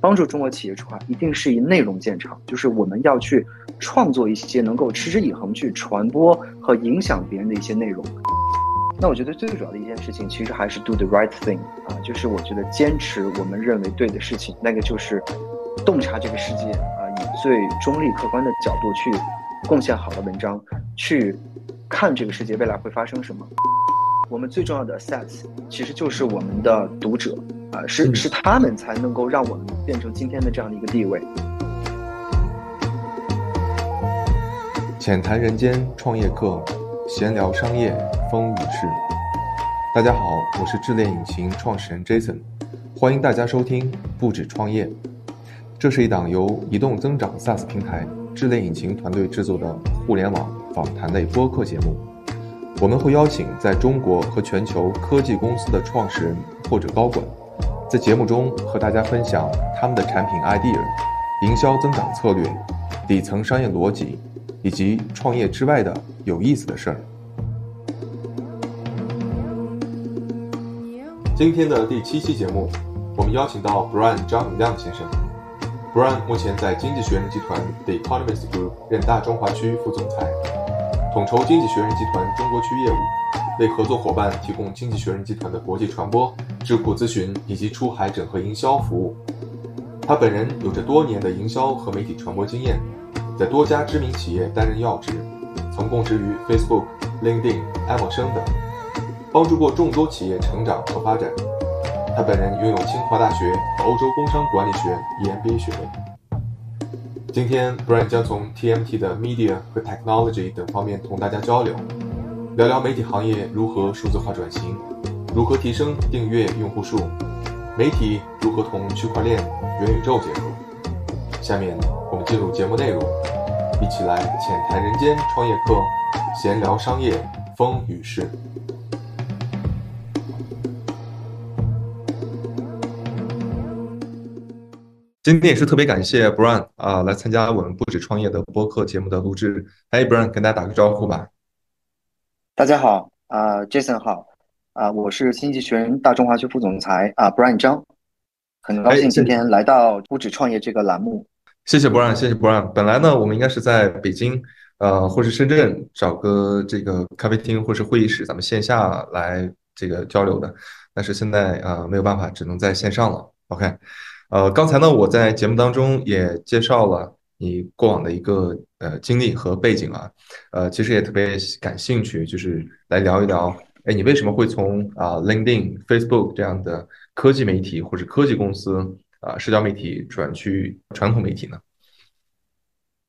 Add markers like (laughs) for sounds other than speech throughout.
帮助中国企业出海，一定是以内容见长，就是我们要去创作一些能够持之以恒去传播和影响别人的一些内容。那我觉得最主要的一件事情，其实还是 do the right thing 啊，就是我觉得坚持我们认为对的事情，那个就是洞察这个世界啊，以最中立客观的角度去贡献好的文章，去看这个世界未来会发生什么。我们最重要的 assets 其实就是我们的读者啊，是是他们才能够让我们变成今天的这样的一个地位。浅谈人间创业课。闲聊商业风雨事，大家好，我是智联引擎创始人 Jason，欢迎大家收听不止创业。这是一档由移动增长 SaaS 平台智联引擎团队制作的互联网访谈类播客节目。我们会邀请在中国和全球科技公司的创始人或者高管，在节目中和大家分享他们的产品 idea、营销增长策略、底层商业逻辑。以及创业之外的有意思的事儿。今天的第七期节目，我们邀请到 Brian 张宇亮先生。Brian 目前在经济学人集团 The Economist Group 任大中华区副总裁，统筹经济学人集团中国区业务，为合作伙伴提供经济学人集团的国际传播、智库咨询以及出海整合营销服务。他本人有着多年的营销和媒体传播经验。在多家知名企业担任要职，曾供职于 Facebook、LinkedIn、爱默生等，帮助过众多企业成长和发展。他本人拥有清华大学和欧洲工商管理学 EMBA 学位。今天，Brian 将从 TMT 的 Media 和 Technology 等方面同大家交流，聊聊媒体行业如何数字化转型，如何提升订阅用户数，媒体如何同区块链、元宇宙结合。下面。我们进入节目内容，一起来浅谈人间创业课，闲聊商业风雨事。今天也是特别感谢 Brian 啊，来参加我们不止创业的播客节目的录制。哎，Brian，跟大家打个招呼吧。大家好啊，Jason 好啊，我是经济学人大中华区副总裁啊，Brian 张，很高兴今天来到不止创业这个栏目。谢谢 Brian，谢谢 Brian。本来呢，我们应该是在北京，呃，或是深圳找个这个咖啡厅或是会议室，咱们线下来这个交流的。但是现在啊，没有办法，只能在线上了。OK，呃，刚才呢，我在节目当中也介绍了你过往的一个呃经历和背景啊，呃，其实也特别感兴趣，就是来聊一聊，哎，你为什么会从啊 LinkedIn、Facebook 这样的科技媒体或者科技公司？啊，社交媒体转去传统媒体呢？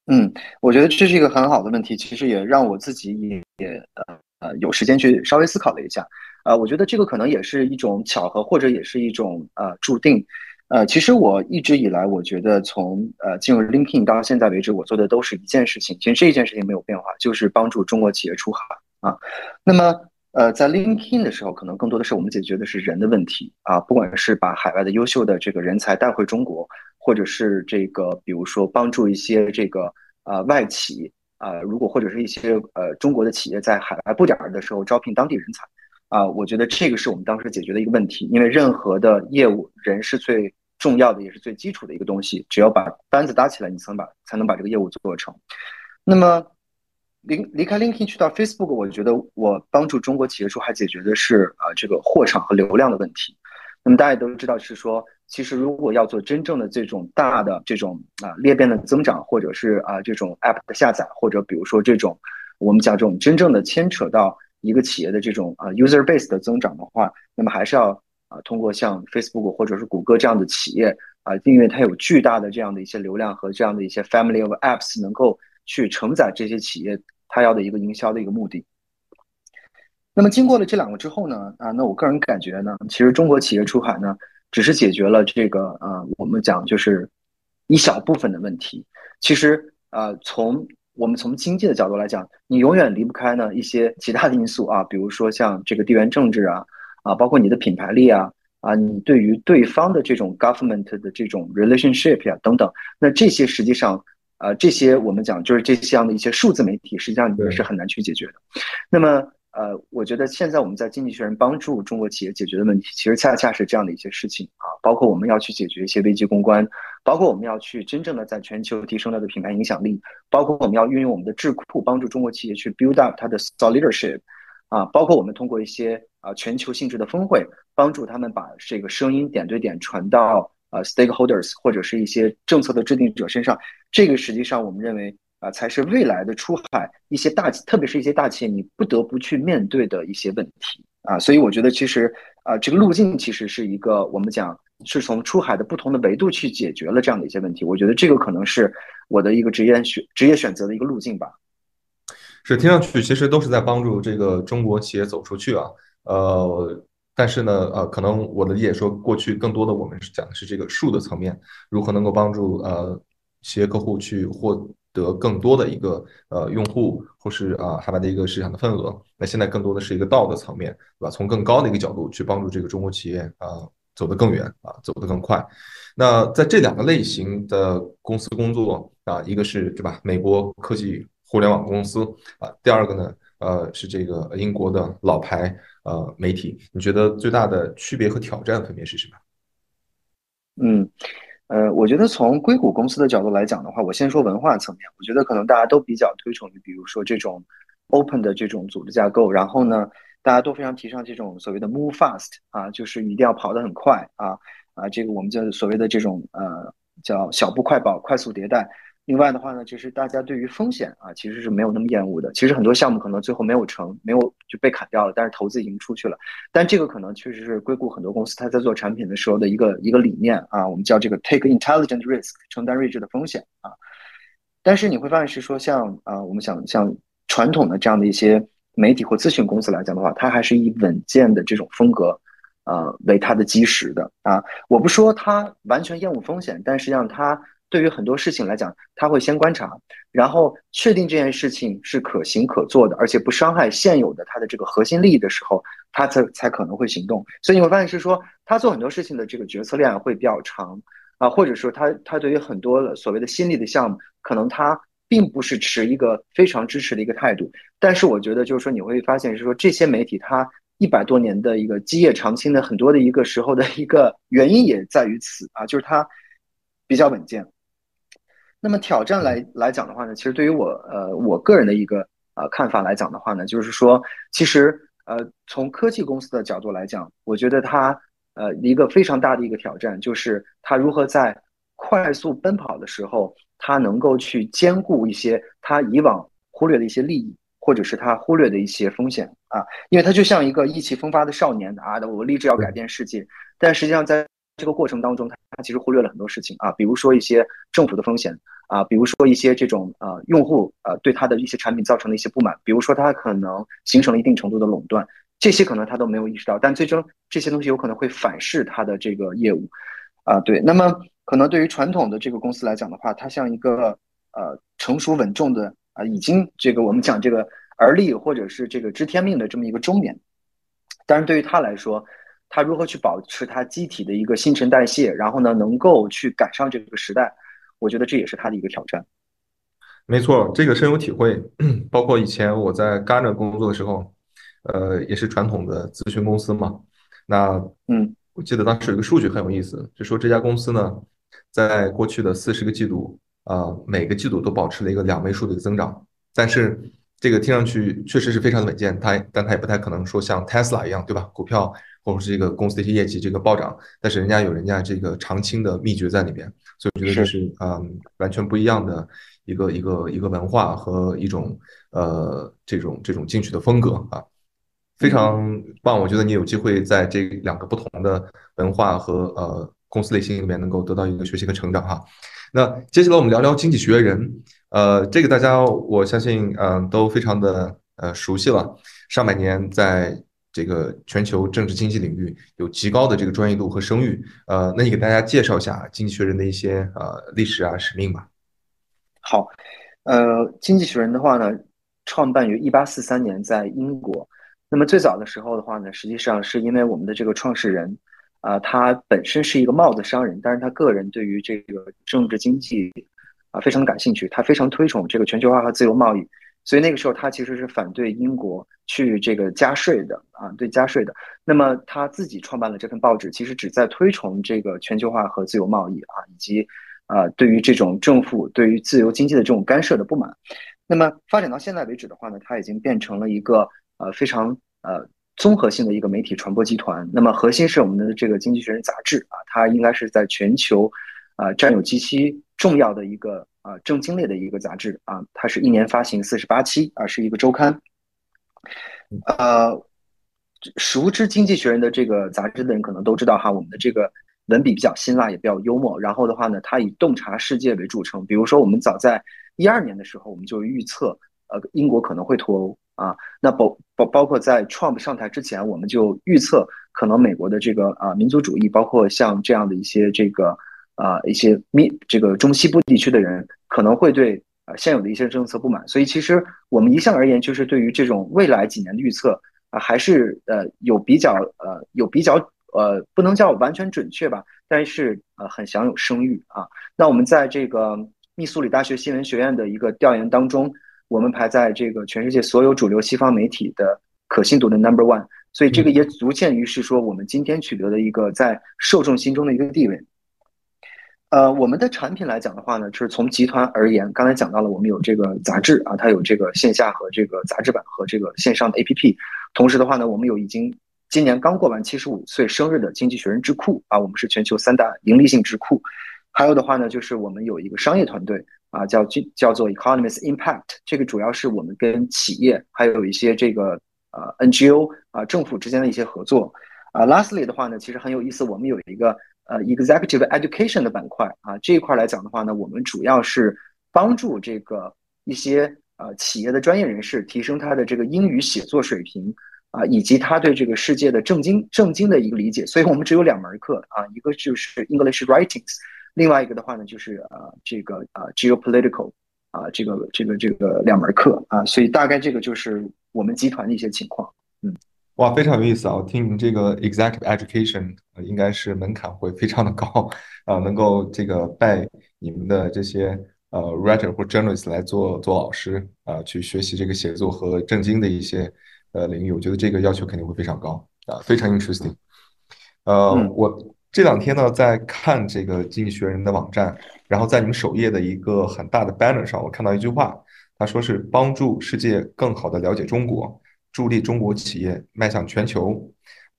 嗯，我觉得这是一个很好的问题，其实也让我自己也也呃呃有时间去稍微思考了一下。呃，我觉得这个可能也是一种巧合，或者也是一种呃注定。呃，其实我一直以来，我觉得从呃进入 LinkedIn 到现在为止，我做的都是一件事情，其实这一件事情没有变化，就是帮助中国企业出海啊。那么。呃，在 LinkedIn 的时候，可能更多的是我们解决的是人的问题啊，不管是把海外的优秀的这个人才带回中国，或者是这个比如说帮助一些这个呃外企啊，如果或者是一些呃中国的企业在海外布点儿的时候招聘当地人才啊，我觉得这个是我们当时解决的一个问题，因为任何的业务人是最重要的，也是最基础的一个东西，只要把班子搭起来，你才能把才能把这个业务做成。那么。离离开 LinkedIn 去到 Facebook，我觉得我帮助中国企业说还解决的是啊这个货场和流量的问题。那么大家都知道是说，其实如果要做真正的这种大的这种啊裂变的增长，或者是啊这种 App 的下载，或者比如说这种我们讲这种真正的牵扯到一个企业的这种啊 User Base 的增长的话，那么还是要啊通过像 Facebook 或者是谷歌这样的企业啊，因为它有巨大的这样的一些流量和这样的一些 Family of Apps 能够去承载这些企业。它要的一个营销的一个目的。那么经过了这两个之后呢，啊，那我个人感觉呢，其实中国企业出海呢，只是解决了这个呃，我们讲就是一小部分的问题。其实呃，从我们从经济的角度来讲，你永远离不开呢一些其他的因素啊，比如说像这个地缘政治啊，啊，包括你的品牌力啊，啊，你对于对方的这种 government 的这种 relationship 呀等等，那这些实际上。呃，这些我们讲就是这样的一些数字媒体，实际上你是很难去解决的。那么，呃，我觉得现在我们在经济学人帮助中国企业解决的问题，其实恰恰是这样的一些事情啊，包括我们要去解决一些危机公关，包括我们要去真正的在全球提升它的品牌影响力，包括我们要运用我们的智库帮助中国企业去 build up 它的 thought leadership，啊，包括我们通过一些啊全球性质的峰会，帮助他们把这个声音点对点传到呃 stakeholders 或者是一些政策的制定者身上，这个实际上我们认为。啊，才是未来的出海一些大，特别是一些大企业，你不得不去面对的一些问题啊。所以我觉得，其实啊，这个路径其实是一个我们讲是从出海的不同的维度去解决了这样的一些问题。我觉得这个可能是我的一个职业选职业选择的一个路径吧。是听上去其实都是在帮助这个中国企业走出去啊。呃，但是呢，呃，可能我的理解说，过去更多的我们是讲的是这个术的层面，如何能够帮助呃企业客户去获。得更多的一个呃用户，或是啊海外的一个市场的份额。那现在更多的是一个道的层面，对吧？从更高的一个角度去帮助这个中国企业啊走得更远啊走得更快。那在这两个类型的公司工作啊，一个是对吧？美国科技互联网公司啊，第二个呢呃是这个英国的老牌呃媒体。你觉得最大的区别和挑战分别是什么？嗯。呃，我觉得从硅谷公司的角度来讲的话，我先说文化层面，我觉得可能大家都比较推崇于，比如说这种 open 的这种组织架构，然后呢，大家都非常提倡这种所谓的 move fast 啊，就是一定要跑得很快啊啊，这个我们叫所谓的这种呃叫小步快跑，快速迭代。另外的话呢，就是大家对于风险啊，其实是没有那么厌恶的。其实很多项目可能最后没有成，没有就被砍掉了，但是投资已经出去了。但这个可能确实是硅谷很多公司它在做产品的时候的一个一个理念啊，我们叫这个 take intelligent risk，承担睿智的风险啊。但是你会发现是说，像啊，我们想像传统的这样的一些媒体或咨询公司来讲的话，它还是以稳健的这种风格呃为它的基石的啊。我不说它完全厌恶风险，但实际上它。对于很多事情来讲，他会先观察，然后确定这件事情是可行可做的，而且不伤害现有的他的这个核心利益的时候，他才才可能会行动。所以你会发现是说，他做很多事情的这个决策链会比较长啊，或者说他他对于很多的所谓的新力的项目，可能他并不是持一个非常支持的一个态度。但是我觉得就是说，你会发现是说，这些媒体它一百多年的一个基业长青的很多的一个时候的一个原因也在于此啊，就是它比较稳健。那么挑战来来讲的话呢，其实对于我呃我个人的一个呃看法来讲的话呢，就是说，其实呃从科技公司的角度来讲，我觉得它呃一个非常大的一个挑战，就是它如何在快速奔跑的时候，它能够去兼顾一些它以往忽略的一些利益，或者是它忽略的一些风险。啊，因为它就像一个意气风发的少年啊，我立志要改变世界，但实际上在这个过程当中，他他其实忽略了很多事情啊，比如说一些政府的风险啊，比如说一些这种呃用户呃对他的一些产品造成的一些不满，比如说他可能形成了一定程度的垄断，这些可能他都没有意识到，但最终这些东西有可能会反噬他的这个业务啊。对，那么可能对于传统的这个公司来讲的话，它像一个呃成熟稳重的啊，已经这个我们讲这个而立或者是这个知天命的这么一个中年，但是对于他来说。他如何去保持他机体的一个新陈代谢，然后呢，能够去赶上这个时代？我觉得这也是他的一个挑战。没错，这个深有体会。(clears throat) 包括以前我在 Gartner 工作的时候，呃，也是传统的咨询公司嘛。那嗯，我记得当时有一个数据很有意思，就说这家公司呢，在过去的四十个季度，啊，每个季度都保持了一个两位数的一个增长。但是这个听上去确实是非常的稳健，它但它也不太可能说像 Tesla 一样，对吧？股票。或者是这个公司的一些业绩这个暴涨，但是人家有人家这个长青的秘诀在里边，所以我觉得这是嗯完全不一样的一个一个一个文化和一种呃这种这种进取的风格啊，非常棒。我觉得你有机会在这两个不同的文化和呃公司类型里面能够得到一个学习和成长哈。那接下来我们聊聊经济学人，呃，这个大家我相信嗯都非常的呃熟悉了，上百年在。这个全球政治经济领域有极高的这个专业度和声誉，呃，那你给大家介绍一下经济学人的一些呃历史啊使命吧。好，呃，经济学人的话呢，创办于一八四三年，在英国。那么最早的时候的话呢，实际上是因为我们的这个创始人啊，他本身是一个帽子商人，但是他个人对于这个政治经济啊非常的感兴趣，他非常推崇这个全球化和自由贸易。所以那个时候他其实是反对英国去这个加税的啊，对加税的。那么他自己创办了这份报纸，其实旨在推崇这个全球化和自由贸易啊，以及啊对于这种政府对于自由经济的这种干涉的不满。那么发展到现在为止的话呢，它已经变成了一个呃非常呃。综合性的一个媒体传播集团，那么核心是我们的这个《经济学人》杂志啊，它应该是在全球，啊占有极其重要的一个啊正经类的一个杂志啊，它是一年发行四十八期啊，是一个周刊。呃，熟知《经济学人》的这个杂志的人可能都知道哈，我们的这个文笔比较辛辣，也比较幽默。然后的话呢，它以洞察世界为著称。比如说，我们早在一二年的时候，我们就预测，呃，英国可能会脱欧。啊，那包包包括在 Trump 上台之前，我们就预测可能美国的这个啊民族主义，包括像这样的一些这个啊一些密这个中西部地区的人可能会对啊现有的一些政策不满，所以其实我们一向而言就是对于这种未来几年的预测啊，还是呃有比较呃有比较呃不能叫完全准确吧，但是呃很享有声誉啊。那我们在这个密苏里大学新闻学院的一个调研当中。我们排在这个全世界所有主流西方媒体的可信度的 number one，所以这个也足见于是说我们今天取得的一个在受众心中的一个地位。呃，我们的产品来讲的话呢，就是从集团而言，刚才讲到了我们有这个杂志啊，它有这个线下和这个杂志版和这个线上的 APP，同时的话呢，我们有已经今年刚过完七十五岁生日的经济学人智库啊，我们是全球三大盈利性智库，还有的话呢，就是我们有一个商业团队。啊，叫叫做 Economist Impact，这个主要是我们跟企业还有一些这个呃 NGO 啊政府之间的一些合作。啊，Lastly 的话呢，其实很有意思，我们有一个呃 Executive Education 的板块啊，这一块来讲的话呢，我们主要是帮助这个一些呃企业的专业人士提升他的这个英语写作水平啊，以及他对这个世界的正经正经的一个理解。所以我们只有两门课啊，一个就是 English Writings。另外一个的话呢，就是呃，这个呃，geopolitical，啊，这个这个这个两门课啊，所以大概这个就是我们集团的一些情况。嗯，哇，非常有意思啊！我听你们这个 executive education，应该是门槛会非常的高啊，能够这个拜你们的这些呃 writer 或 journalist 来做做老师啊，去学习这个写作和正经的一些呃领域，我觉得这个要求肯定会非常高啊，非常 interesting。呃，我。这两天呢，在看这个《经济学人》的网站，然后在你们首页的一个很大的 banner 上，我看到一句话，他说是帮助世界更好的了解中国，助力中国企业迈向全球。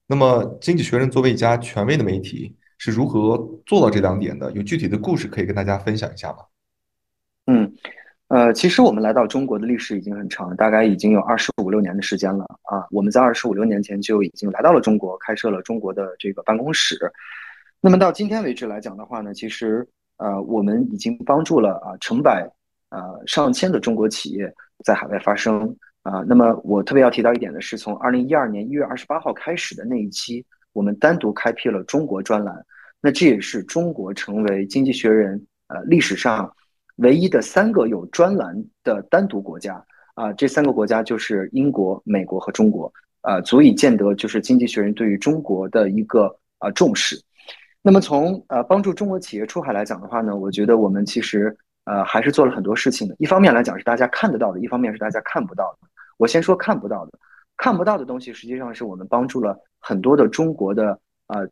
那么，《经济学人》作为一家权威的媒体，是如何做到这两点的？有具体的故事可以跟大家分享一下吗？嗯，呃，其实我们来到中国的历史已经很长，大概已经有二十五六年的时间了啊。我们在二十五六年前就已经来到了中国，开设了中国的这个办公室。那么到今天为止来讲的话呢，其实呃，我们已经帮助了啊成百呃上千的中国企业在海外发声啊。那么我特别要提到一点的是，从二零一二年一月二十八号开始的那一期，我们单独开辟了中国专栏。那这也是中国成为经济学人呃历史上唯一的三个有专栏的单独国家啊。这三个国家就是英国、美国和中国啊，足以见得就是经济学人对于中国的一个啊重视。那么从呃帮助中国企业出海来讲的话呢，我觉得我们其实呃还是做了很多事情的。一方面来讲是大家看得到的，一方面是大家看不到的。我先说看不到的，看不到的东西实际上是我们帮助了很多的中国的呃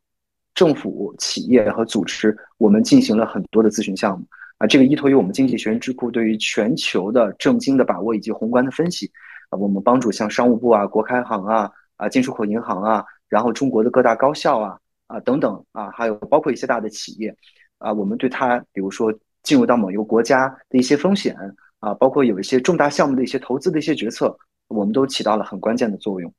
政府、企业和组织，我们进行了很多的咨询项目啊。这个依托于我们经济学人智库对于全球的政经的把握以及宏观的分析啊，我们帮助像商务部啊、国开行啊、啊进出口银行啊，然后中国的各大高校啊。啊，等等啊，还有包括一些大的企业，啊，我们对它，比如说进入到某一个国家的一些风险啊，包括有一些重大项目的一些投资的一些决策，我们都起到了很关键的作用。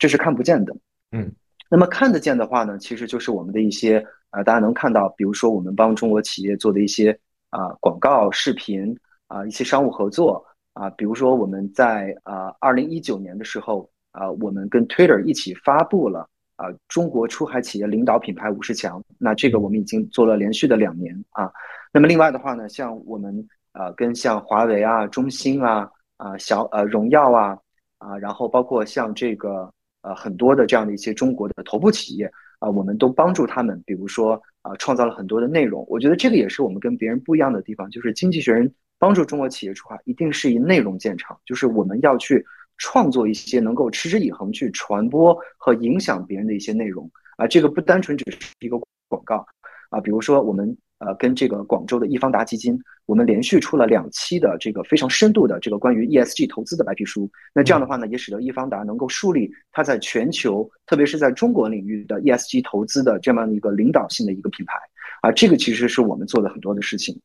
这是看不见的，嗯。那么看得见的话呢，其实就是我们的一些啊，大家能看到，比如说我们帮中国企业做的一些啊广告视频啊，一些商务合作啊，比如说我们在啊二零一九年的时候啊，我们跟 Twitter 一起发布了。啊，中国出海企业领导品牌五十强，那这个我们已经做了连续的两年啊。那么另外的话呢，像我们呃跟像华为啊、中兴啊、啊小呃荣耀啊啊，然后包括像这个呃很多的这样的一些中国的头部企业啊，我们都帮助他们，比如说啊创造了很多的内容。我觉得这个也是我们跟别人不一样的地方，就是经济学人帮助中国企业出海，一定是以内容见长，就是我们要去创作一些能够持之以恒去传播和影响别人的一些内容啊，这个不单纯只是一个广告啊，比如说我们。呃，跟这个广州的易方达基金，我们连续出了两期的这个非常深度的这个关于 ESG 投资的白皮书。那这样的话呢，也使得易方达能够树立它在全球，特别是在中国领域的 ESG 投资的这么一个领导性的一个品牌。啊，这个其实是我们做的很多的事情。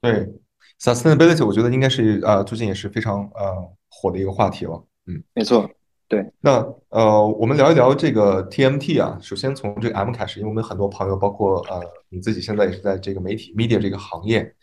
对，sustainability，我觉得应该是呃最近也是非常呃火的一个话题了。嗯，没错。对，那呃，我们聊一聊这个 TMT 啊。首先从这个 M 开始，因为我们很多朋友，包括呃你自己，现在也是在这个媒体 media 这个行业。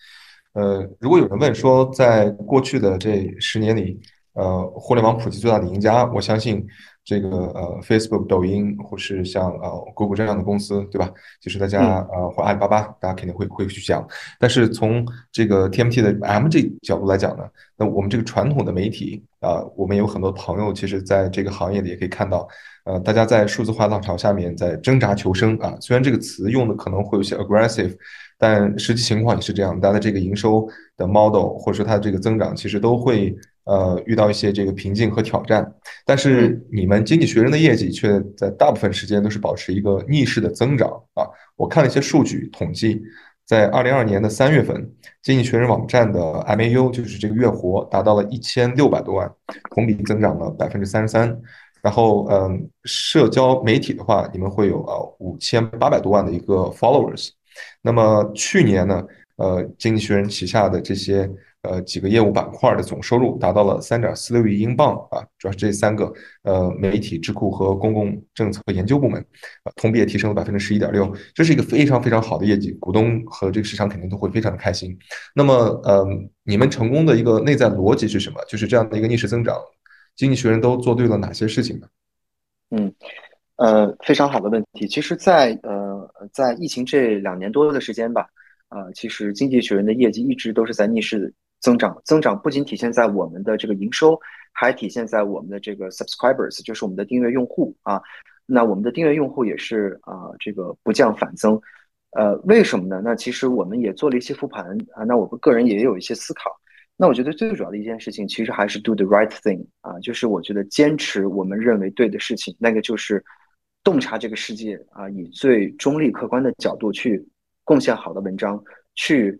呃，如果有人问说，在过去的这十年里，呃，互联网普及最大的赢家，我相信。这个呃，Facebook、抖音，或是像呃，Google 这样的公司，对吧？就是大家呃，或阿里巴巴，大家肯定会会去讲。但是从这个 TMT 的 M 这角度来讲呢，那我们这个传统的媒体啊，我们有很多朋友，其实在这个行业里也可以看到，呃，大家在数字化浪潮下面在挣扎求生啊。虽然这个词用的可能会有些 aggressive，但实际情况也是这样，大家的这个营收的 model 或者说它的这个增长，其实都会。呃，遇到一些这个瓶颈和挑战，但是你们经济学人的业绩却在大部分时间都是保持一个逆势的增长啊！我看了一些数据统计，在二零二年的三月份，经济学人网站的 MAU 就是这个月活达到了一千六百多万，同比增长了百分之三十三。然后，嗯，社交媒体的话，你们会有啊五千八百多万的一个 followers。那么去年呢，呃，经济学人旗下的这些。呃，几个业务板块的总收入达到了三点四六亿英镑啊，主要是这三个呃媒体、智库和公共政策研究部门，啊，同比也提升了百分之十一点六，这是一个非常非常好的业绩，股东和这个市场肯定都会非常的开心。那么，呃，你们成功的一个内在逻辑是什么？就是这样的一个逆势增长，经济学人都做对了哪些事情呢？嗯，呃，非常好的问题。其实，在呃，在疫情这两年多的时间吧，啊，其实经济学人的业绩一直都是在逆势。增长增长不仅体现在我们的这个营收，还体现在我们的这个 subscribers，就是我们的订阅用户啊。那我们的订阅用户也是啊，这个不降反增。呃，为什么呢？那其实我们也做了一些复盘啊。那我们个人也有一些思考。那我觉得最主要的一件事情，其实还是 do the right thing 啊，就是我觉得坚持我们认为对的事情，那个就是洞察这个世界啊，以最中立客观的角度去贡献好的文章去。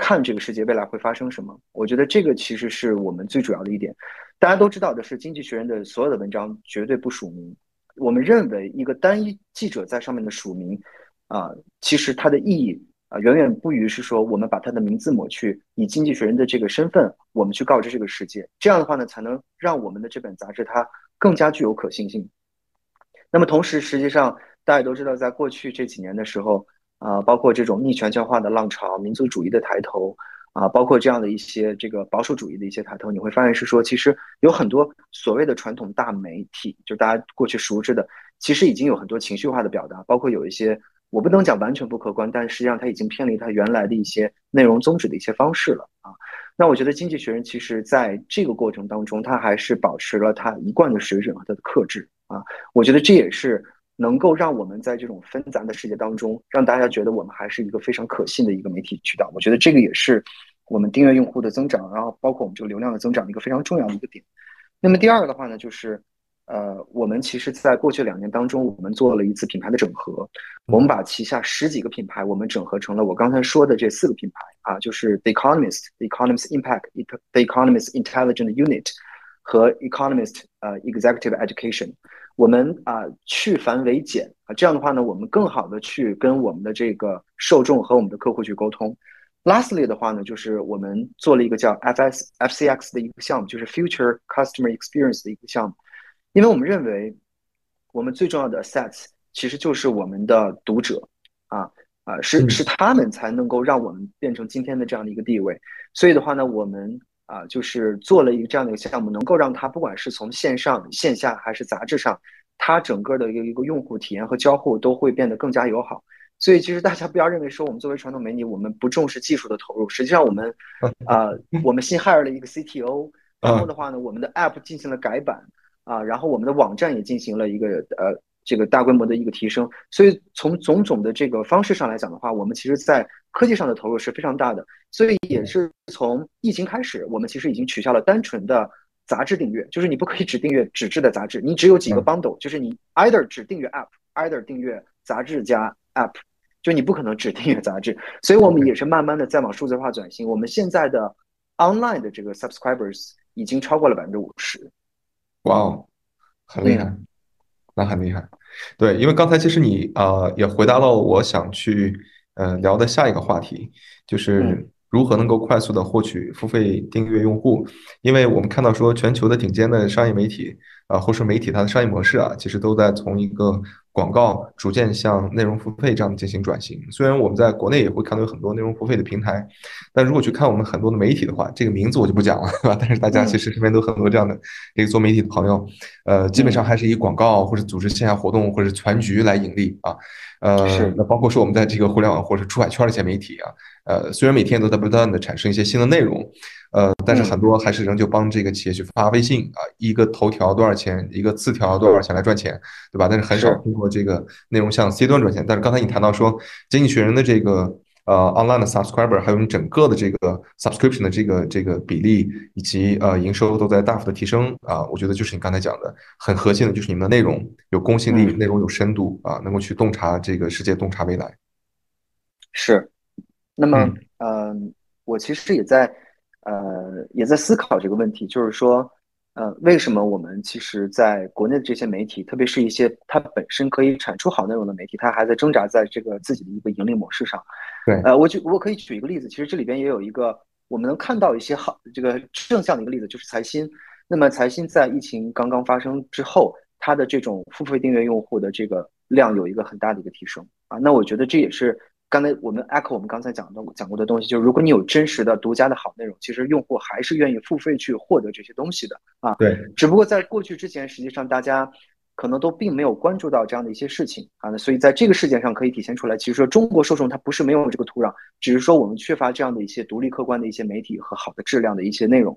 看这个世界未来会发生什么？我觉得这个其实是我们最主要的一点。大家都知道的是，《经济学人》的所有的文章绝对不署名。我们认为，一个单一记者在上面的署名，啊，其实它的意义啊，远远不于是说我们把他的名字抹去，以《经济学人》的这个身份，我们去告知这个世界。这样的话呢，才能让我们的这本杂志它更加具有可信性。那么同时，实际上大家都知道，在过去这几年的时候。啊，包括这种逆全球化的浪潮、民族主义的抬头，啊，包括这样的一些这个保守主义的一些抬头，你会发现是说，其实有很多所谓的传统大媒体，就大家过去熟知的，其实已经有很多情绪化的表达，包括有一些我不能讲完全不客观，但实际上它已经偏离它原来的一些内容宗旨的一些方式了啊。那我觉得《经济学人》其实在这个过程当中，它还是保持了它一贯的水准和它的克制啊。我觉得这也是。能够让我们在这种纷杂的世界当中，让大家觉得我们还是一个非常可信的一个媒体渠道。我觉得这个也是我们订阅用户的增长，然后包括我们这个流量的增长的一个非常重要的一个点。那么第二个的话呢，就是呃，我们其实在过去两年当中，我们做了一次品牌的整合，我们把旗下十几个品牌，我们整合成了我刚才说的这四个品牌啊，就是 The Economist、The Economist Impact、The Economist Intelligent Unit 和 Economist 呃 Executive Education。我们啊去繁为简啊，这样的话呢，我们更好的去跟我们的这个受众和我们的客户去沟通。Lastly 的话呢，就是我们做了一个叫 FS FCX 的一个项目，就是 Future Customer Experience 的一个项目。因为我们认为，我们最重要的 assets 其实就是我们的读者啊啊，是是他们才能够让我们变成今天的这样的一个地位。所以的话呢，我们。啊，就是做了一个这样的一个项目，能够让它不管是从线上、线下还是杂志上，它整个的一个一个用户体验和交互都会变得更加友好。所以，其实大家不要认为说我们作为传统媒体，我们不重视技术的投入。实际上，我们 (laughs) 啊，我们新 hire 了一个 CTO，然后的话呢，我们的 app 进行了改版啊，然后我们的网站也进行了一个呃这个大规模的一个提升。所以从种种的这个方式上来讲的话，我们其实在科技上的投入是非常大的。所以也是从疫情开始，我们其实已经取消了单纯的杂志订阅，就是你不可以只订阅纸质的杂志，你只有几个 bundle，就是你 either 只订阅 app，either 订阅杂志加 app，就你不可能只订阅杂志。所以我们也是慢慢的在往数字化转型。我们现在的 online 的这个 subscribers 已经超过了百分之五十。哇哦，很厉害，那很厉害。对，因为刚才其实你呃也回答了我想去呃聊的下一个话题，就是如何能够快速的获取付费订阅用户。因为我们看到说全球的顶尖的商业媒体啊，或是媒体它的商业模式啊，其实都在从一个广告逐渐向内容付费这样进行转型。虽然我们在国内也会看到有很多内容付费的平台，但如果去看我们很多的媒体的话，这个名字我就不讲了，对吧？但是大家其实身边都很多这样的这个做媒体的朋友，呃，基本上还是以广告或者组织线下活动或者全局来盈利啊。呃，那包括说我们在这个互联网或者出海圈的一些媒体啊，呃，虽然每天都在不断的产生一些新的内容，呃，但是很多还是仍旧帮这个企业去发微信啊，一个头条多少钱，一个字条多少钱来赚钱，对吧？但是很少通过这个内容向 C 端赚钱。但是刚才你谈到说，经济学人的这个。呃，online 的 subscriber 还有你整个的这个 subscription 的这个这个比例以及呃营收都在大幅的提升啊，我觉得就是你刚才讲的很核心的，就是你们的内容有公信力，内容有深度啊，能够去洞察这个世界，洞察未来。是，那么嗯，我其实也在呃也在思考这个问题，就是说。呃，为什么我们其实在国内的这些媒体，特别是一些它本身可以产出好内容的媒体，它还在挣扎在这个自己的一个盈利模式上？对，呃，我举我可以举一个例子，其实这里边也有一个我们能看到一些好这个正向的一个例子，就是财新。那么财新在疫情刚刚发生之后，它的这种付费订阅用户的这个量有一个很大的一个提升啊。那我觉得这也是。刚才我们 echo 我们刚才讲的讲过的东西，就是如果你有真实的独家的好内容，其实用户还是愿意付费去获得这些东西的啊。对，只不过在过去之前，实际上大家可能都并没有关注到这样的一些事情啊。那所以在这个事件上可以体现出来，其实说中国受众他不是没有这个土壤，只是说我们缺乏这样的一些独立客观的一些媒体和好的质量的一些内容。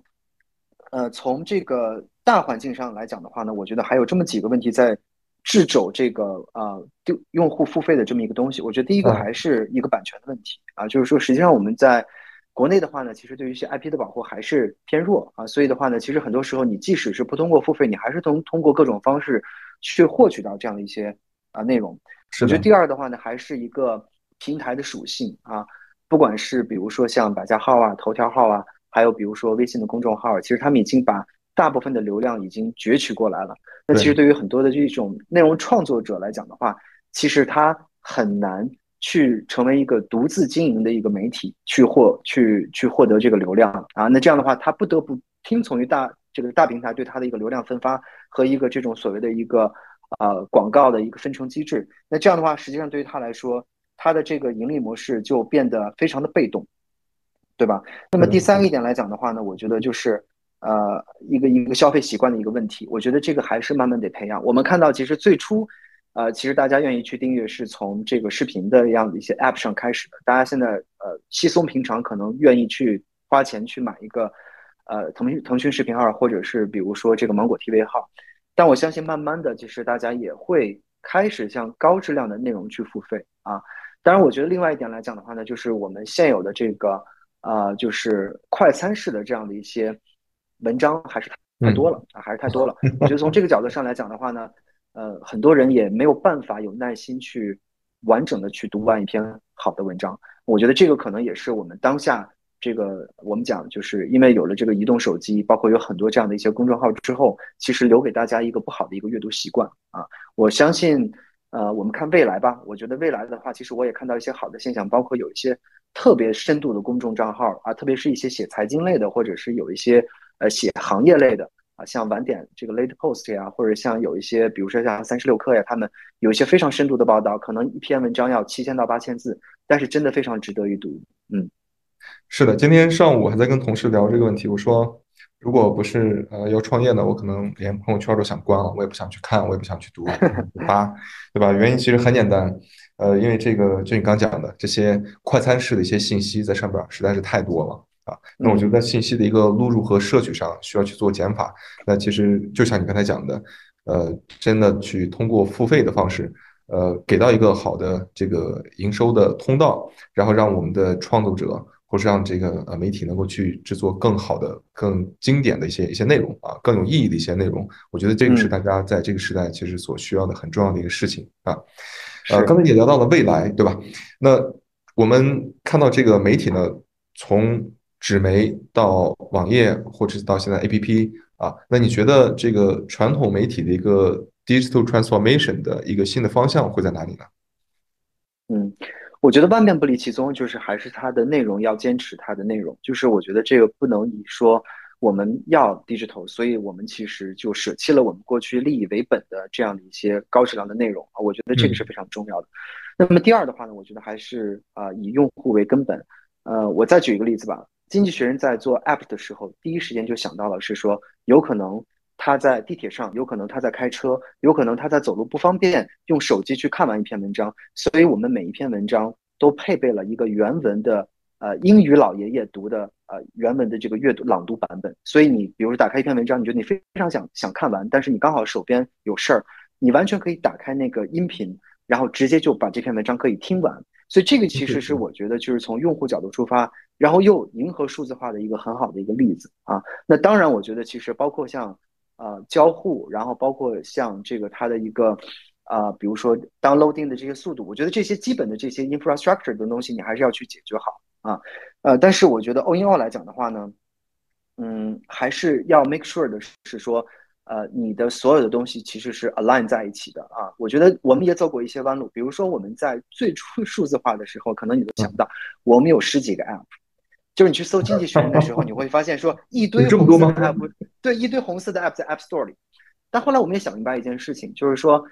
呃，从这个大环境上来讲的话呢，我觉得还有这么几个问题在。制肘这个呃，就用户付费的这么一个东西，我觉得第一个还是一个版权的问题啊，就是说实际上我们在国内的话呢，其实对于一些 IP 的保护还是偏弱啊，所以的话呢，其实很多时候你即使是不通过付费，你还是通通过各种方式去获取到这样的一些啊内容。我觉得第二的话呢，还是一个平台的属性啊，不管是比如说像百家号啊、头条号啊，还有比如说微信的公众号，其实他们已经把。大部分的流量已经攫取过来了。那其实对于很多的这种内容创作者来讲的话，其实他很难去成为一个独自经营的一个媒体，去获去去获得这个流量啊。那这样的话，他不得不听从于大这个大平台对他的一个流量分发和一个这种所谓的一个呃广告的一个分成机制。那这样的话，实际上对于他来说，他的这个盈利模式就变得非常的被动，对吧？那么第三个一点来讲的话呢，我觉得就是。呃，一个一个消费习惯的一个问题，我觉得这个还是慢慢得培养。我们看到，其实最初，呃，其实大家愿意去订阅是从这个视频的样的一些 App 上开始的。大家现在呃稀松平常，可能愿意去花钱去买一个呃腾讯腾讯视频号，或者是比如说这个芒果 TV 号。但我相信，慢慢的，其实大家也会开始向高质量的内容去付费啊。当然，我觉得另外一点来讲的话呢，就是我们现有的这个呃，就是快餐式的这样的一些。文章还是太多了啊，还是太多了。我觉得从这个角度上来讲的话呢，呃，很多人也没有办法有耐心去完整的去读完一篇好的文章。我觉得这个可能也是我们当下这个我们讲，就是因为有了这个移动手机，包括有很多这样的一些公众号之后，其实留给大家一个不好的一个阅读习惯啊。我相信，呃，我们看未来吧。我觉得未来的话，其实我也看到一些好的现象，包括有一些特别深度的公众账号啊，特别是一些写财经类的，或者是有一些。呃，写行业类的啊，像晚点这个 late post 呀，或者像有一些，比如说像三十六氪呀，他们有一些非常深度的报道，可能一篇文章要七千到八千字，但是真的非常值得一读。嗯，是的，今天上午还在跟同事聊这个问题，我说如果不是呃要创业呢，我可能连朋友圈都想关了，我也不想去看，我也不想去读，对吧？原因其实很简单，呃，因为这个就你刚讲的这些快餐式的一些信息在上边实在是太多了。啊，那我觉得在信息的一个录入和摄取上需要去做减法。那其实就像你刚才讲的，呃，真的去通过付费的方式，呃，给到一个好的这个营收的通道，然后让我们的创作者或是让这个呃媒体能够去制作更好的、更经典的一些一些内容啊，更有意义的一些内容。我觉得这个是大家在这个时代其实所需要的很重要的一个事情啊。呃，刚才也聊到了未来，对吧？那我们看到这个媒体呢，从纸媒到网页，或者是到现在 APP 啊，那你觉得这个传统媒体的一个 digital transformation 的一个新的方向会在哪里呢？嗯，我觉得万变不离其宗，就是还是它的内容要坚持它的内容，就是我觉得这个不能以说。我们要 digital，所以我们其实就舍弃了我们过去利益为本的这样的一些高质量的内容啊，我觉得这个是非常重要的。那么第二的话呢，我觉得还是啊以用户为根本。呃，我再举一个例子吧。经济学人在做 app 的时候，第一时间就想到了是说，有可能他在地铁上，有可能他在开车，有可能他在走路不方便用手机去看完一篇文章，所以我们每一篇文章都配备了一个原文的。呃，英语老爷爷读的呃原文的这个阅读朗读版本，所以你比如说打开一篇文章，你觉得你非常想想看完，但是你刚好手边有事儿，你完全可以打开那个音频，然后直接就把这篇文章可以听完。所以这个其实是我觉得就是从用户角度出发，然后又迎合数字化的一个很好的一个例子啊。那当然，我觉得其实包括像呃交互，然后包括像这个它的一个啊，比如说 downloading 的这些速度，我觉得这些基本的这些 infrastructure 的东西，你还是要去解决好。啊，呃，但是我觉得 all in all 来讲的话呢，嗯，还是要 make sure 的是说，呃，你的所有的东西其实是 align 在一起的啊。我觉得我们也走过一些弯路，比如说我们在最初数字化的时候，可能你都想不到，我们有十几个 app，就是你去搜经济学人的时候，(laughs) 你会发现说一堆红色的 app，对，一堆红色的 app 在 App Store 里。但后来我们也想明白一件事情，就是说，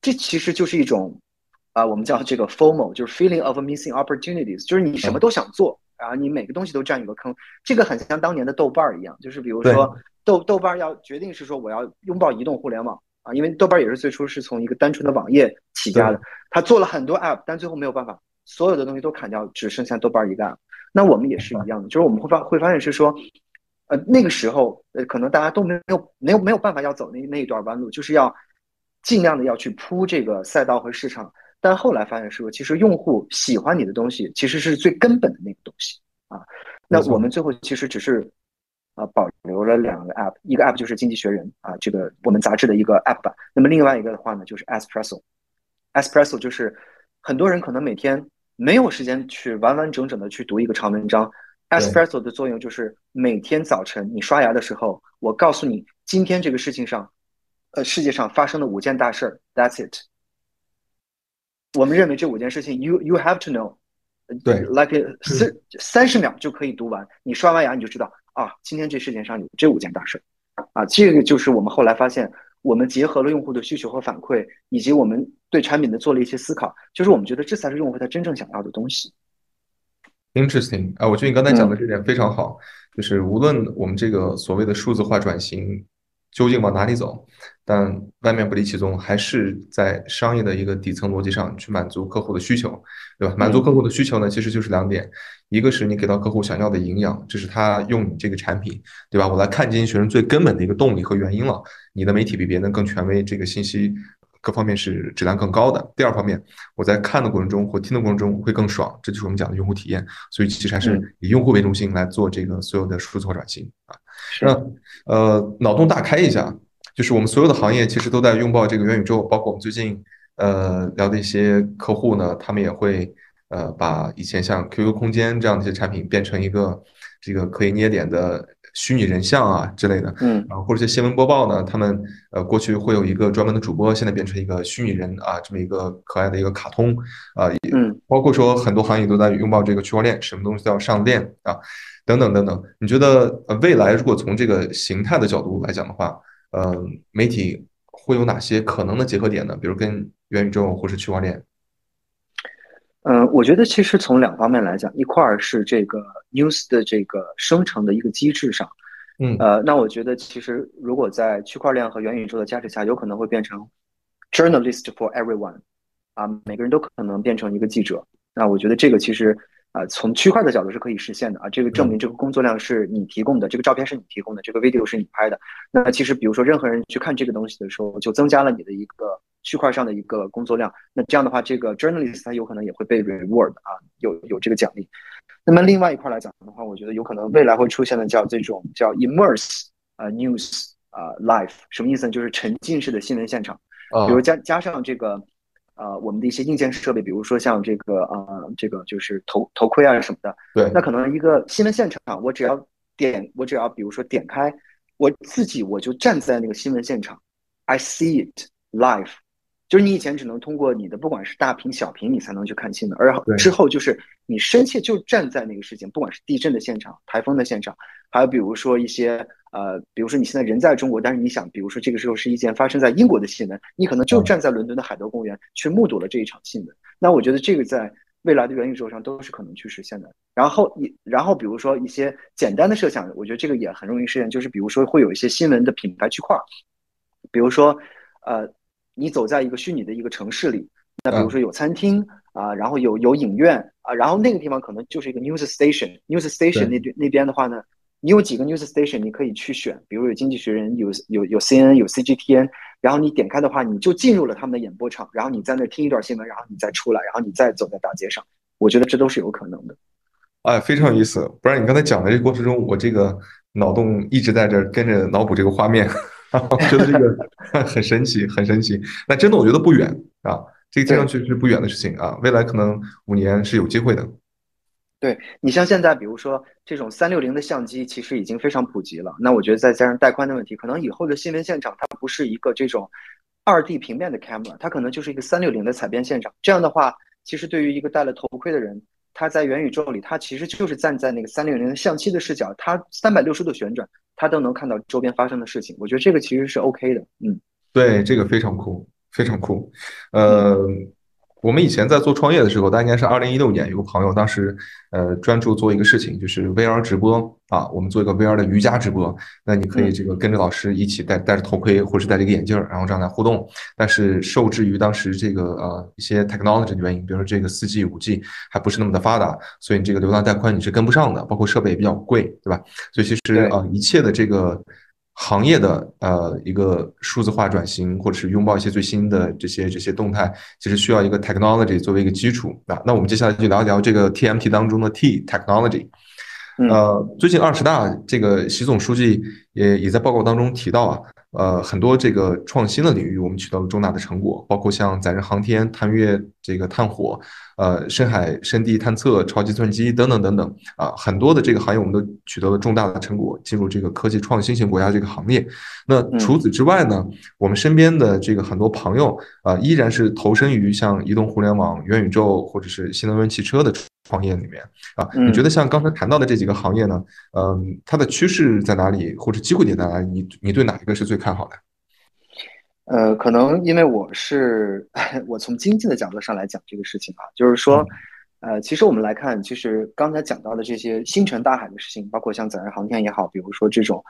这其实就是一种。啊，我们叫这个 FOMO，就是 feeling of missing opportunities，就是你什么都想做，然后你每个东西都占有个坑。这个很像当年的豆瓣儿一样，就是比如说豆豆瓣儿要决定是说我要拥抱移动互联网啊，因为豆瓣儿也是最初是从一个单纯的网页起家的，他做了很多 app，但最后没有办法，所有的东西都砍掉，只剩下豆瓣儿一个 app。那我们也是一样的，就是我们会发会发现是说，呃，那个时候呃可能大家都没有没有没有办法要走那那一段弯路，就是要尽量的要去铺这个赛道和市场。但后来发现说，其实用户喜欢你的东西，其实是最根本的那个东西啊。那我们最后其实只是啊保留了两个 app，一个 app 就是《经济学人》啊，这个我们杂志的一个 app 吧。那么另外一个的话呢，就是 Espresso，Espresso 就是很多人可能每天没有时间去完完整整的去读一个长文章。Espresso 的作用就是每天早晨你刷牙的时候，我告诉你今天这个事情上，呃，世界上发生的五件大事儿，That's it。我们认为这五件事情，you you have to know，对，like 三三十秒就可以读完。你刷完牙你就知道啊，今天这世界上有这五件大事儿啊。这个就是我们后来发现，我们结合了用户的需求和反馈，以及我们对产品的做了一些思考，就是我们觉得这才是用户他真正想要的东西。Interesting 啊，我觉得你刚才讲的这点非常好，就是无论我们这个所谓的数字化转型。究竟往哪里走？但万变不离其宗，还是在商业的一个底层逻辑上去满足客户的需求，对吧？满足客户的需求呢，其实就是两点：一个是你给到客户想要的营养，这是他用你这个产品，对吧？我来看经济学生最根本的一个动力和原因了。你的媒体比别人更权威，这个信息各方面是质量更高的。第二方面，我在看的过程中或听的过程中会更爽，这就是我们讲的用户体验。所以其实还是以用户为中心来做这个所有的数字化转型啊。那呃，脑洞大开一下，就是我们所有的行业其实都在拥抱这个元宇宙，包括我们最近呃聊的一些客户呢，他们也会呃把以前像 QQ 空间这样的一些产品变成一个这个可以捏脸的虚拟人像啊之类的，嗯，然后或者些新闻播报呢，他们呃过去会有一个专门的主播，现在变成一个虚拟人啊，这么一个可爱的一个卡通。啊，嗯，包括说很多行业都在拥抱这个区块链，什么东西都要上链啊。等等等等，你觉得呃未来如果从这个形态的角度来讲的话，呃，媒体会有哪些可能的结合点呢？比如跟元宇宙或是区块链？嗯，我觉得其实从两方面来讲，一块儿是这个 news 的这个生成的一个机制上，嗯，呃，那我觉得其实如果在区块链和元宇宙的加持下，有可能会变成 journalist for everyone，啊，每个人都可能变成一个记者。那我觉得这个其实。啊，从区块的角度是可以实现的啊。这个证明这个工作量是你提供的，这个照片是你提供的，这个 video 是你拍的。那其实比如说任何人去看这个东西的时候，就增加了你的一个区块上的一个工作量。那这样的话，这个 journalist 他有可能也会被 reward 啊，有有这个奖励。那么另外一块来讲的话，我觉得有可能未来会出现的叫这种叫 immerse 啊 news 啊 life，什么意思呢？就是沉浸式的新闻现场，比如加加上这个。呃，我们的一些硬件设备，比如说像这个呃，这个就是头头盔啊什么的。对。那可能一个新闻现场，我只要点，我只要比如说点开，我自己我就站在那个新闻现场，I see it live。就是你以前只能通过你的不管是大屏小屏，你才能去看新闻，而之后就是你深切就站在那个事情，不管是地震的现场、台风的现场，还有比如说一些呃，比如说你现在人在中国，但是你想，比如说这个时候是一件发生在英国的新闻，你可能就站在伦敦的海德公园去目睹了这一场新闻。那我觉得这个在未来的元宇宙上都是可能去实现的。然后你，然后比如说一些简单的设想，我觉得这个也很容易实现，就是比如说会有一些新闻的品牌区块，比如说呃。你走在一个虚拟的一个城市里，那比如说有餐厅啊，然后有有影院啊，然后那个地方可能就是一个 news station。news station 那边那边的话呢，你有几个 news station 你可以去选，比如有经济学人，有有有 CNN，有 CGTN，然后你点开的话，你就进入了他们的演播场，然后你在那听一段新闻，然后你再出来，然后你再走在大街上，我觉得这都是有可能的。哎，非常有意思。不然你刚才讲的这个过程中，我这个脑洞一直在这跟着脑补这个画面。我 (laughs) 觉得这个很神奇，很神奇。那真的，我觉得不远啊，这个听上去是不远的事情啊。未来可能五年是有机会的。对你像现在，比如说这种三六零的相机，其实已经非常普及了。那我觉得再加上带宽的问题，可能以后的新闻现场它不是一个这种二 D 平面的 camera，它可能就是一个三六零的采编现场。这样的话，其实对于一个戴了头盔的人，他在元宇宙里，他其实就是站在那个三六零的相机的视角，他三百六十度旋转。他都能看到周边发生的事情，我觉得这个其实是 OK 的。嗯，对，这个非常酷，非常酷。呃，我们以前在做创业的时候，大概是二零一六年，有个朋友当时呃专注做一个事情，就是 VR 直播啊，我们做一个 VR 的瑜伽直播。那你可以这个跟着老师一起戴戴着头盔，或者是戴着一个眼镜，然后这样来互动。但是受制于当时这个呃一些 technology 的原因，比如说这个四 G、五 G 还不是那么的发达，所以你这个流量带宽你是跟不上的，包括设备也比较贵，对吧？所以其实啊，一切的这个。行业的呃一个数字化转型，或者是拥抱一些最新的这些这些动态，其实需要一个 technology 作为一个基础那。那我们接下来就聊一聊这个 TMT 当中的 T technology。呃，最近二十大这个习总书记也也在报告当中提到啊。呃，很多这个创新的领域，我们取得了重大的成果，包括像载人航天、探月、这个探火，呃，深海深地探测、超计算机等等等等啊，很多的这个行业我们都取得了重大的成果，进入这个科技创新型国家这个行列。那除此之外呢，我们身边的这个很多朋友啊，依然是投身于像移动互联网、元宇宙或者是新能源汽车的。创业里面啊，你觉得像刚才谈到的这几个行业呢？嗯，它的趋势在哪里，或者机会点在哪里？你你对哪一个是最看好的？呃，可能因为我是 (laughs) 我从经济的角度上来讲这个事情啊，就是说，呃，其实我们来看，其实刚才讲到的这些星辰大海的事情，包括像载人航天也好，比如说这种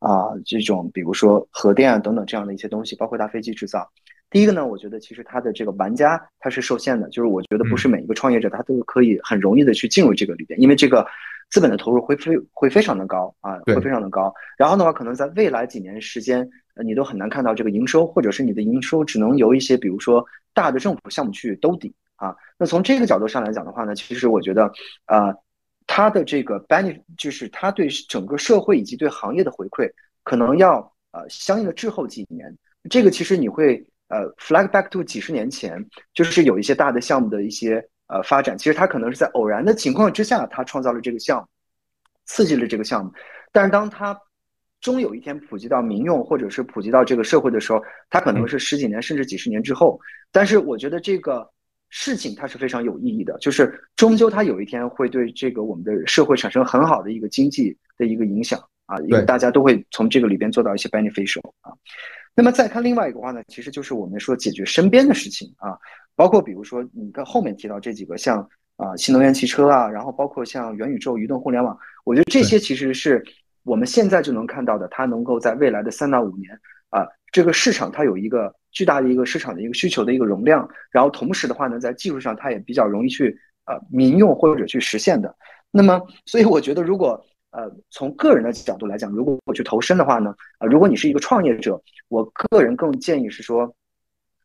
啊，这种比如说核电啊等等这样的一些东西，包括大飞机制造。第一个呢，我觉得其实它的这个玩家它是受限的，就是我觉得不是每一个创业者他都可以很容易的去进入这个里边，因为这个资本的投入会非会非常的高啊，会非常的高。然后的话，可能在未来几年时间，呃，你都很难看到这个营收，或者是你的营收只能由一些比如说大的政府项目去兜底啊。那从这个角度上来讲的话呢，其实我觉得，呃，它的这个 benefit 就是它对整个社会以及对行业的回馈，可能要呃相应的滞后几年。这个其实你会。呃，flag back to 几十年前，就是有一些大的项目的一些呃发展，其实它可能是在偶然的情况之下，它创造了这个项目，刺激了这个项目。但是当它终有一天普及到民用，或者是普及到这个社会的时候，它可能是十几年甚至几十年之后。但是我觉得这个事情它是非常有意义的，就是终究它有一天会对这个我们的社会产生很好的一个经济的一个影响啊，因为大家都会从这个里边做到一些 beneficial 啊。那么再看另外一个话呢，其实就是我们说解决身边的事情啊，包括比如说你跟后面提到这几个，像啊新能源汽车啊，然后包括像元宇宙、移动互联网，我觉得这些其实是我们现在就能看到的，它能够在未来的三到五年啊，这个市场它有一个巨大的一个市场的一个需求的一个容量，然后同时的话呢，在技术上它也比较容易去呃民用或者去实现的。那么，所以我觉得，如果呃从个人的角度来讲，如果我去投身的话呢，呃，如果你是一个创业者，我个人更建议是说，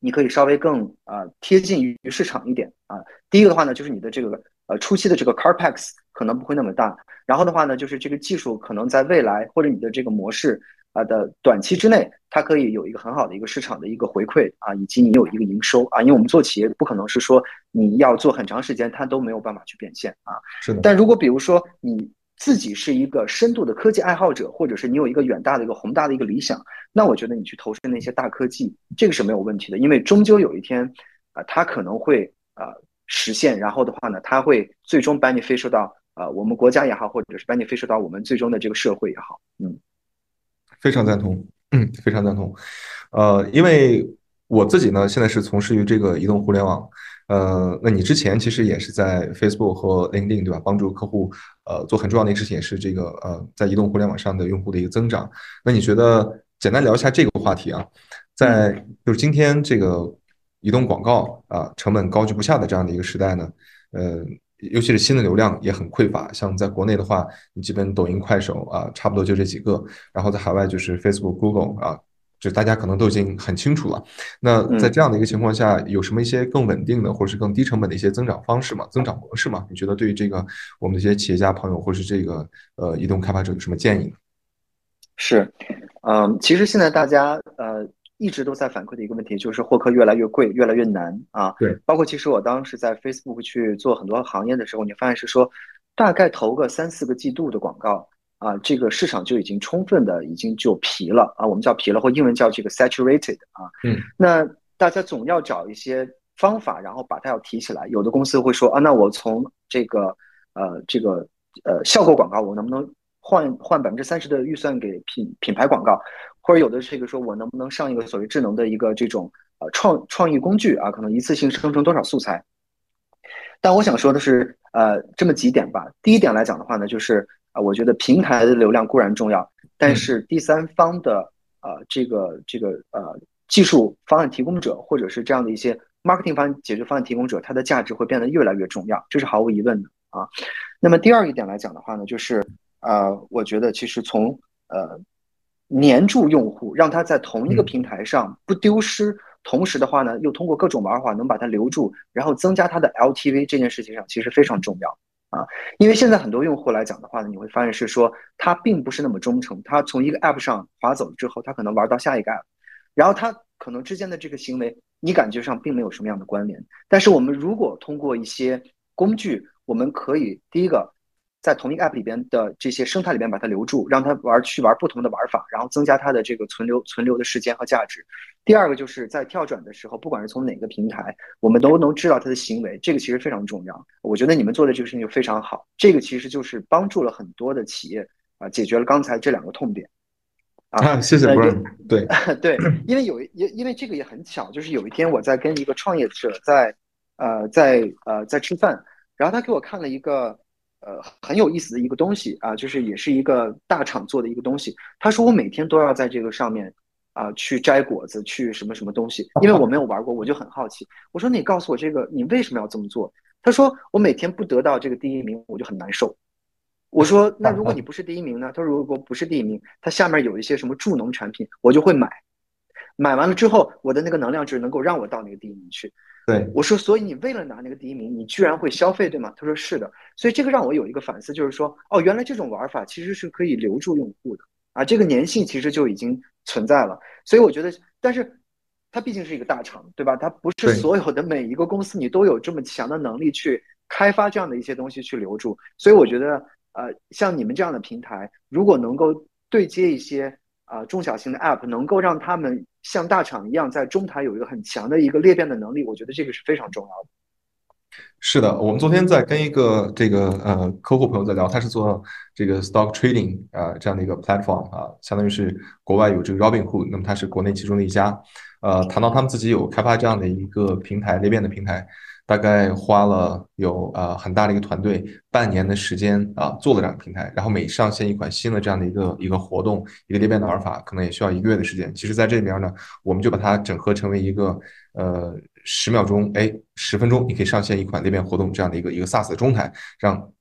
你可以稍微更啊贴近于市场一点啊。第一个的话呢，就是你的这个呃初期的这个 CarPax 可能不会那么大，然后的话呢，就是这个技术可能在未来或者你的这个模式。啊的短期之内，它可以有一个很好的一个市场的一个回馈啊，以及你有一个营收啊，因为我们做企业不可能是说你要做很长时间，它都没有办法去变现啊。是的。但如果比如说你自己是一个深度的科技爱好者，或者是你有一个远大的一个宏大的一个理想，那我觉得你去投身那些大科技，这个是没有问题的，因为终究有一天啊，它可能会啊实现，然后的话呢，它会最终把你飞射到啊我们国家也好，或者是把你飞射到我们最终的这个社会也好，嗯。非常赞同，嗯，非常赞同，呃，因为我自己呢，现在是从事于这个移动互联网，呃，那你之前其实也是在 Facebook 和 LinkedIn 对吧？帮助客户，呃，做很重要的一个事情，也是这个呃，在移动互联网上的用户的一个增长。那你觉得，简单聊一下这个话题啊，在就是今天这个移动广告啊，成本高居不下的这样的一个时代呢，呃。尤其是新的流量也很匮乏，像在国内的话，你基本抖音、快手啊，差不多就这几个。然后在海外就是 Facebook、Google 啊，就大家可能都已经很清楚了。那在这样的一个情况下，有什么一些更稳定的或者是更低成本的一些增长方式吗？增长模式吗？你觉得对于这个我们的一些企业家朋友或是这个呃移动开发者有什么建议？是，嗯，其实现在大家呃。一直都在反馈的一个问题就是获客越来越贵，越来越难啊。对，包括其实我当时在 Facebook 去做很多行业的时候，你发现是说，大概投个三四个季度的广告啊，这个市场就已经充分的已经就疲了啊，我们叫疲了，或英文叫这个 saturated 啊。嗯。那大家总要找一些方法，然后把它要提起来。有的公司会说啊，那我从这个呃这个呃效果广告，我能不能换换百分之三十的预算给品品牌广告？或者有的这个说，我能不能上一个所谓智能的一个这种呃创创意工具啊？可能一次性生成多少素材？但我想说的是，呃，这么几点吧。第一点来讲的话呢，就是啊，我觉得平台的流量固然重要，但是第三方的呃这个这个呃技术方案提供者，或者是这样的一些 marketing 方案解决方案提供者，它的价值会变得越来越重要，这是毫无疑问的啊。那么第二一点来讲的话呢，就是呃，我觉得其实从呃。黏住用户，让他在同一个平台上不丢失，同时的话呢，又通过各种玩法能把他留住，然后增加他的 LTV，这件事情上其实非常重要啊。因为现在很多用户来讲的话呢，你会发现是说他并不是那么忠诚，他从一个 App 上划走了之后，他可能玩到下一个 App，然后他可能之间的这个行为，你感觉上并没有什么样的关联。但是我们如果通过一些工具，我们可以第一个。在同一个 app 里边的这些生态里边把它留住，让它玩去玩不同的玩法，然后增加它的这个存留存留的时间和价值。第二个就是在跳转的时候，不管是从哪个平台，我们都能知道它的行为，这个其实非常重要。我觉得你们做的这个事情就非常好，这个其实就是帮助了很多的企业啊，解决了刚才这两个痛点。啊，谢谢 Brian。对 (laughs) 对，因为有因因为这个也很巧，就是有一天我在跟一个创业者在呃在呃在吃饭，然后他给我看了一个。呃，很有意思的一个东西啊，就是也是一个大厂做的一个东西。他说我每天都要在这个上面啊去摘果子，去什么什么东西，因为我没有玩过，我就很好奇。我说你告诉我这个，你为什么要这么做？他说我每天不得到这个第一名，我就很难受。我说那如果你不是第一名呢？他说如果不是第一名，他下面有一些什么助农产品，我就会买。买完了之后，我的那个能量值能够让我到那个第一名去。对，我说，所以你为了拿那个第一名，你居然会消费，对吗？他说是的，所以这个让我有一个反思，就是说，哦，原来这种玩法其实是可以留住用户的啊，这个粘性其实就已经存在了。所以我觉得，但是它毕竟是一个大厂，对吧？它不是所有的每一个公司你都有这么强的能力去开发这样的一些东西去留住。所以我觉得，呃，像你们这样的平台，如果能够对接一些。啊，中小型的 App 能够让他们像大厂一样在中台有一个很强的一个裂变的能力，我觉得这个是非常重要的。是的，我们昨天在跟一个这个呃客户朋友在聊，他是做这个 Stock Trading 啊这样的一个 platform 啊，相当于是国外有这个 Robinhood，那么他是国内其中的一家。呃，谈到他们自己有开发这样的一个平台裂变的平台。大概花了有呃很大的一个团队半年的时间啊做了两个平台，然后每上线一款新的这样的一个一个活动一个裂变的玩法，可能也需要一个月的时间。其实，在这边呢，我们就把它整合成为一个呃十秒钟，哎，十分钟，你可以上线一款裂变活动这样的一个一个 SaaS 的中台，让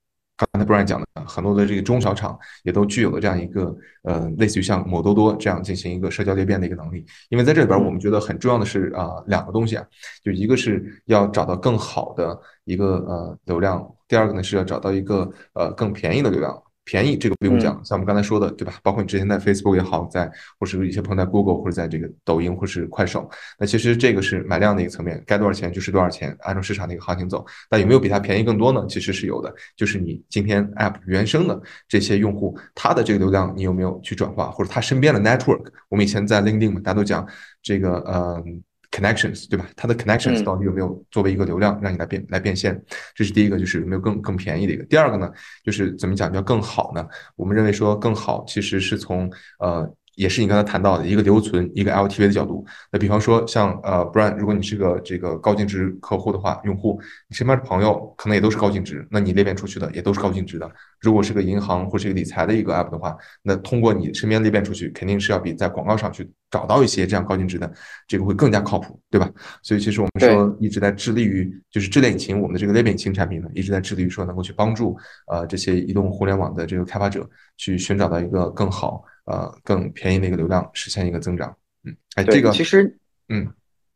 刚才 Brian 讲的很多的这个中小厂也都具有了这样一个呃，类似于像某多多这样进行一个社交裂变的一个能力。因为在这里边，我们觉得很重要的是啊，两个东西啊，就一个是要找到更好的一个呃流量，第二个呢是要找到一个呃更便宜的流量。便宜这个不用讲，像我们刚才说的，对吧？包括你之前在 Facebook 也好，在或是一些朋友在 Google 或者在这个抖音或是快手，那其实这个是买量的一个层面，该多少钱就是多少钱，按照市场的一个行情走。但有没有比它便宜更多呢？其实是有的，就是你今天 App 原生的这些用户，他的这个流量你有没有去转化，或者他身边的 Network？我们以前在 LinkedIn 嘛，大家都讲这个，嗯。Connections 对吧？它的 Connections 到底有没有作为一个流量让你来变来变现？这是第一个，就是有没有更更便宜的一个。第二个呢，就是怎么讲叫更好呢？我们认为说更好其实是从呃。也是你刚才谈到的一个留存，一个 LTV 的角度。那比方说像呃，Brand，如果你是个这个高净值客户的话，用户，你身边的朋友可能也都是高净值，那你裂变出去的也都是高净值的。如果是个银行或是一个理财的一个 App 的话，那通过你身边裂变出去，肯定是要比在广告上去找到一些这样高净值的，这个会更加靠谱，对吧？所以其实我们说一直在致力于，就是智链引擎，我们的这个裂变引擎产品呢，一直在致力于说能够去帮助呃这些移动互联网的这个开发者去寻找到一个更好。呃，更便宜的一个流量，实现一个增长。嗯，哎，这个其实，嗯，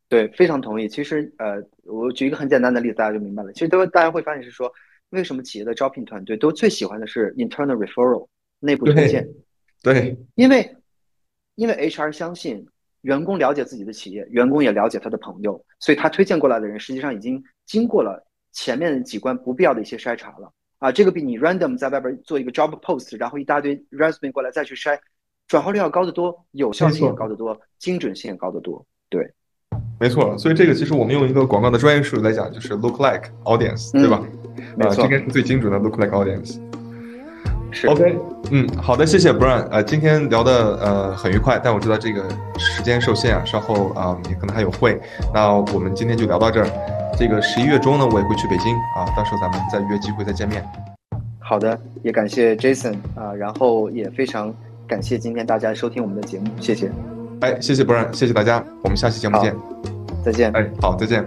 对，非常同意。其实，呃，我举一个很简单的例子，大家就明白了。其实，都大家会发现是说，为什么企业的招聘团队都最喜欢的是 internal referral 内部推荐？对，因为因为 HR 相信员工了解自己的企业，员工也了解他的朋友，所以他推荐过来的人实际上已经经过了前面几关不必要的一些筛查了。啊，这个比你 random 在外边做一个 job post，然后一大堆 resume 过来再去筛。转化率要高得多，有效性也高得多，精准性也高得多。对，没错。所以这个其实我们用一个广告的专业术语来讲，就是 look like audience，对吧？没错，这个是最精准的 look like audience。是。OK，嗯，好的，谢谢 Brian。呃，今天聊的呃很愉快，但我知道这个时间受限啊，稍后啊你可能还有会，那我们今天就聊到这儿。这个十一月中呢，我也会去北京啊，到时候咱们再约机会再见面。好的，也感谢 Jason 啊，然后也非常。感谢今天大家收听我们的节目，谢谢。哎，谢谢 Brian，谢谢大家，我们下期节目见。再见。哎，好，再见。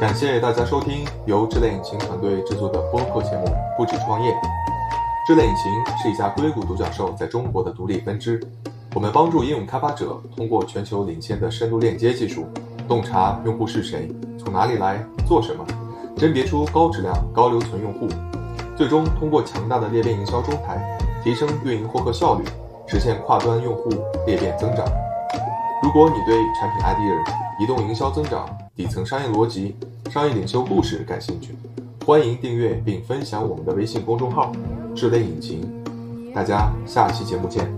感谢大家收听由智联引擎团队制作的播客节目《不止创业》。智联引擎是一家硅谷独角兽在中国的独立分支，我们帮助应用开发者通过全球领先的深度链接技术，洞察用户是谁、从哪里来、做什么，甄别出高质量、高留存用户。最终通过强大的裂变营销中台，提升运营获客效率，实现跨端用户裂变增长。如果你对产品 idea、移动营销增长、底层商业逻辑、商业领袖故事感兴趣，欢迎订阅并分享我们的微信公众号“智类引擎”。大家下期节目见。